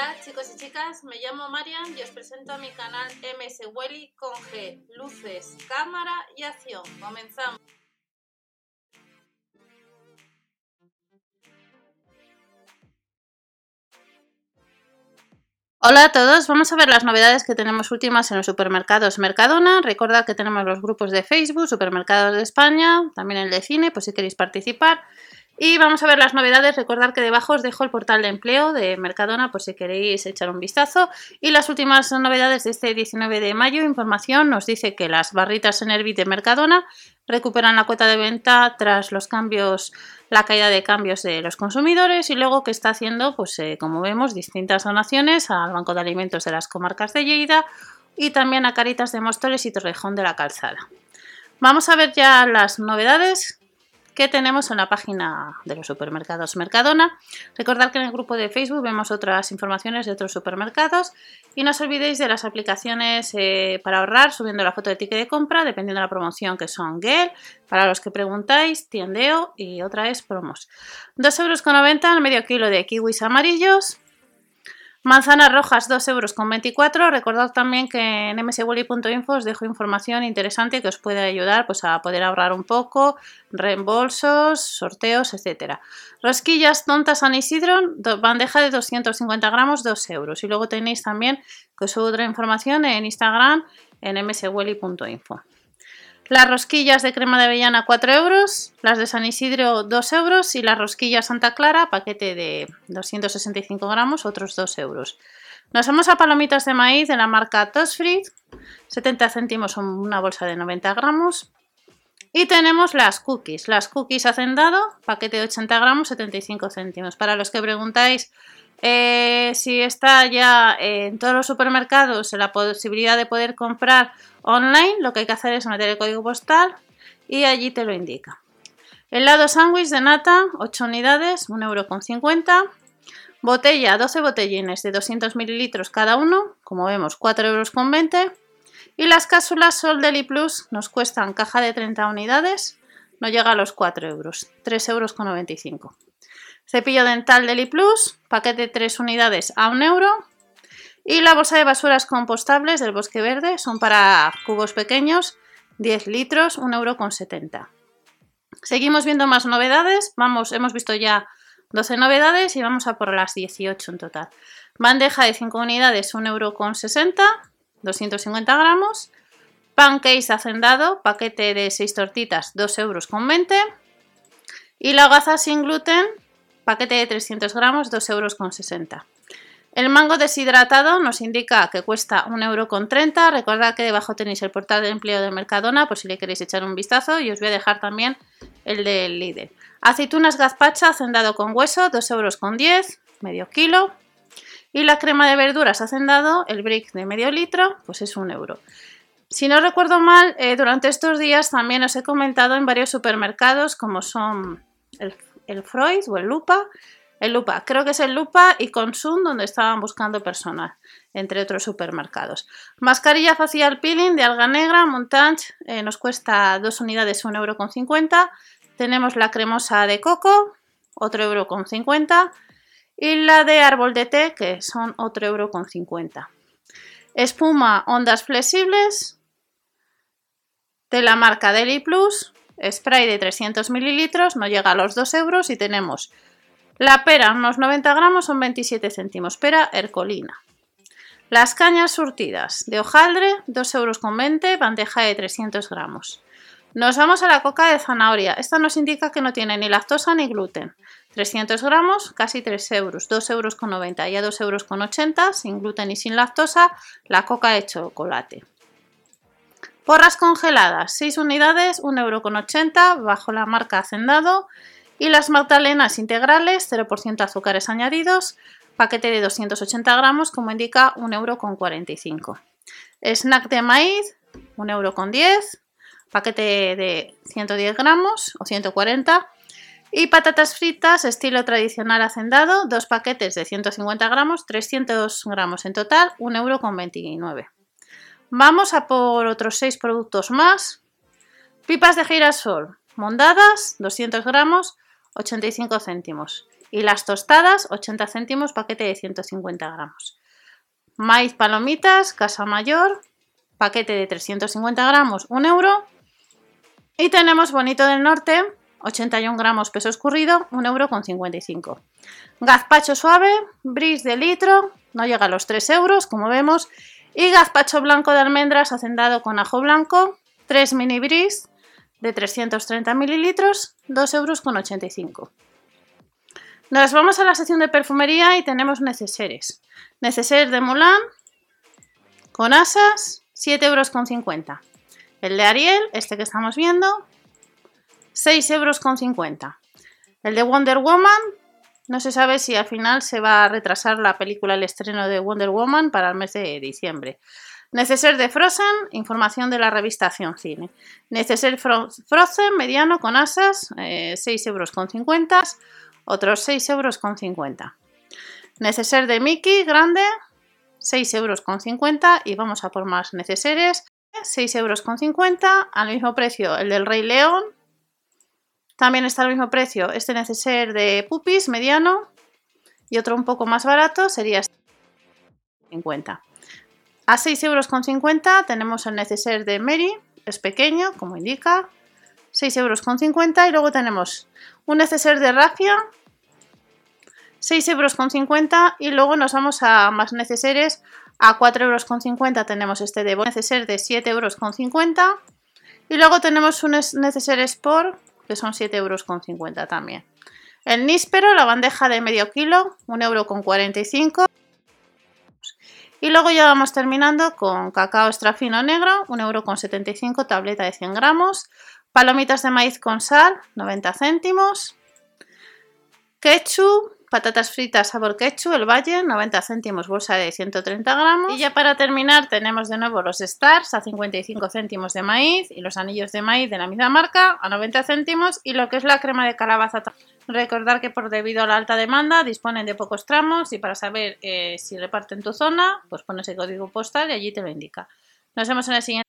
Hola chicos y chicas, me llamo Marian y os presento a mi canal MS Welly con G, luces, cámara y acción. Comenzamos. Hola a todos, vamos a ver las novedades que tenemos últimas en los supermercados Mercadona. Recordad que tenemos los grupos de Facebook, Supermercados de España, también el de cine, pues si queréis participar. Y vamos a ver las novedades. Recordad que debajo os dejo el portal de empleo de Mercadona por si queréis echar un vistazo. Y las últimas novedades de este 19 de mayo. Información nos dice que las barritas en Herbit de Mercadona recuperan la cuota de venta tras los cambios, la caída de cambios de los consumidores y luego que está haciendo, pues eh, como vemos, distintas donaciones al Banco de Alimentos de las comarcas de Lleida y también a Caritas de Móstoles y Torrejón de la Calzada. Vamos a ver ya las novedades que tenemos en la página de los supermercados Mercadona. Recordad que en el grupo de Facebook vemos otras informaciones de otros supermercados y no os olvidéis de las aplicaciones eh, para ahorrar subiendo la foto de ticket de compra dependiendo de la promoción que son Gel, para los que preguntáis, Tiendeo y otra es Promos. 2,90 euros el medio kilo de kiwis amarillos, Manzanas rojas 2,24 euros. Recordad también que en mswelly.info os dejo información interesante que os puede ayudar pues, a poder ahorrar un poco, reembolsos, sorteos, etcétera. Rosquillas tontas San Isidro, bandeja de 250 gramos, 2 euros. Y luego tenéis también que os otra información en Instagram en mswelly.info. Las rosquillas de crema de avellana 4 euros, las de San Isidro 2 euros y las rosquillas Santa Clara, paquete de 265 gramos, otros 2 euros. Nos vamos a palomitas de maíz de la marca Tosfried, 70 céntimos una bolsa de 90 gramos. Y tenemos las cookies, las cookies hacendado, paquete de 80 gramos, 75 céntimos. Para los que preguntáis eh, si está ya en todos los supermercados la posibilidad de poder comprar online, lo que hay que hacer es meter el código postal y allí te lo indica. Helado sándwich de nata, 8 unidades, 1,50€. Botella, 12 botellines de 200 mililitros cada uno, como vemos 4,20€. Y las cápsulas Sol Deli Plus nos cuestan caja de 30 unidades, no llega a los 4 euros, 3,95€. Cepillo dental Deli Plus, paquete de 3 unidades a 1 euro. Y la bolsa de basuras compostables del Bosque Verde son para cubos pequeños, 10 litros, 1,70 euro. Seguimos viendo más novedades. Vamos, hemos visto ya 12 novedades y vamos a por las 18 en total. Bandeja de 5 unidades, 1,60 euro, 250 gramos. Pancakes hacendado, paquete de 6 tortitas, 2,20 euros. Y la gaza sin gluten, paquete de 300 gramos, 2,60 euros. El mango deshidratado nos indica que cuesta 1,30 euro. Recordad que debajo tenéis el portal de empleo de Mercadona por si le queréis echar un vistazo y os voy a dejar también el del líder. Aceitunas gazpacha hacendado con hueso, 2,10 euros, medio kilo. Y la crema de verduras hacendado, el brick de medio litro, pues es un euro. Si no recuerdo mal, eh, durante estos días también os he comentado en varios supermercados como son el Freud o el Lupa. El Lupa, creo que es el Lupa y Consum donde estaban buscando personal, entre otros supermercados. Mascarilla facial peeling de alga negra, Montage, eh, nos cuesta 2 unidades 1,50€. Tenemos la cremosa de coco, otro euro con 50 y la de árbol de té que son otro euro con 50. Espuma ondas flexibles de la marca Deli Plus, spray de 300 mililitros, no llega a los 2 euros y tenemos la pera, unos 90 gramos, son 27 céntimos, pera ercolina. Las cañas surtidas de hojaldre, 2,20 euros, bandeja de 300 gramos. Nos vamos a la coca de zanahoria. Esta nos indica que no tiene ni lactosa ni gluten. 300 gramos, casi 3 euros, 2,90 euros y a 2,80 euros sin gluten y sin lactosa, la coca de chocolate. Porras congeladas, 6 unidades, 1,80€ bajo la marca Hacendado. Y las magdalenas integrales, 0% azúcares añadidos, paquete de 280 gramos, como indica, 1,45€. Snack de maíz, 1,10€, paquete de 110 gramos o 140 y patatas fritas estilo tradicional hacendado, dos paquetes de 150 gramos, 300 gramos en total, 1,29€. Vamos a por otros 6 productos más. Pipas de girasol, mondadas, 200 gramos, 85 céntimos. Y las tostadas, 80 céntimos, paquete de 150 gramos. Maíz palomitas, casa mayor, paquete de 350 gramos, 1 euro. Y tenemos bonito del norte, 81 gramos peso escurrido, 1 euro con 55. Gazpacho suave, bris de litro, no llega a los 3 euros, como vemos. Y gazpacho blanco de almendras hacendado con ajo blanco, 3 mini bris de 330 mililitros, 2 euros con 85. Nos vamos a la sección de perfumería y tenemos neceseres. Neceseres de Mulan con asas, 7,50 euros. El de Ariel, este que estamos viendo, 6,50 euros. El de Wonder Woman, no se sabe si al final se va a retrasar la película, el estreno de Wonder Woman para el mes de diciembre. Neceser de Frozen, información de la revista Acción Cine. Neceser Frozen, mediano con asas, eh, 6,50 euros otros 6,50 euros. Neceser de Mickey grande, 6,50 euros y vamos a por más neceseres, 6,50 euros al mismo precio el del Rey León. También está al mismo precio. Este neceser de Pupis mediano y otro un poco más barato sería 50. A 6,50 euros tenemos el neceser de Mary, es pequeño como indica, 6,50 euros y luego tenemos un neceser de Rafia 6,50 euros y luego nos vamos a más neceseres a 4,50 euros tenemos este de neceser de 7,50 euros y luego tenemos un neceser Sport que son 7,50 euros también. El níspero, la bandeja de medio kilo, 1,45 euro. Y luego ya vamos terminando con cacao extra fino negro, 1,75 euro, tableta de 100 gramos. Palomitas de maíz con sal, 90 céntimos. Ketchup, patatas fritas sabor ketchup, el Valle, 90 céntimos, bolsa de 130 gramos. Y ya para terminar tenemos de nuevo los Stars a 55 céntimos de maíz y los anillos de maíz de la misma marca a 90 céntimos y lo que es la crema de calabaza. Recordar que por debido a la alta demanda disponen de pocos tramos y para saber eh, si reparten tu zona, pues pones el código postal y allí te lo indica. Nos vemos en el siguiente.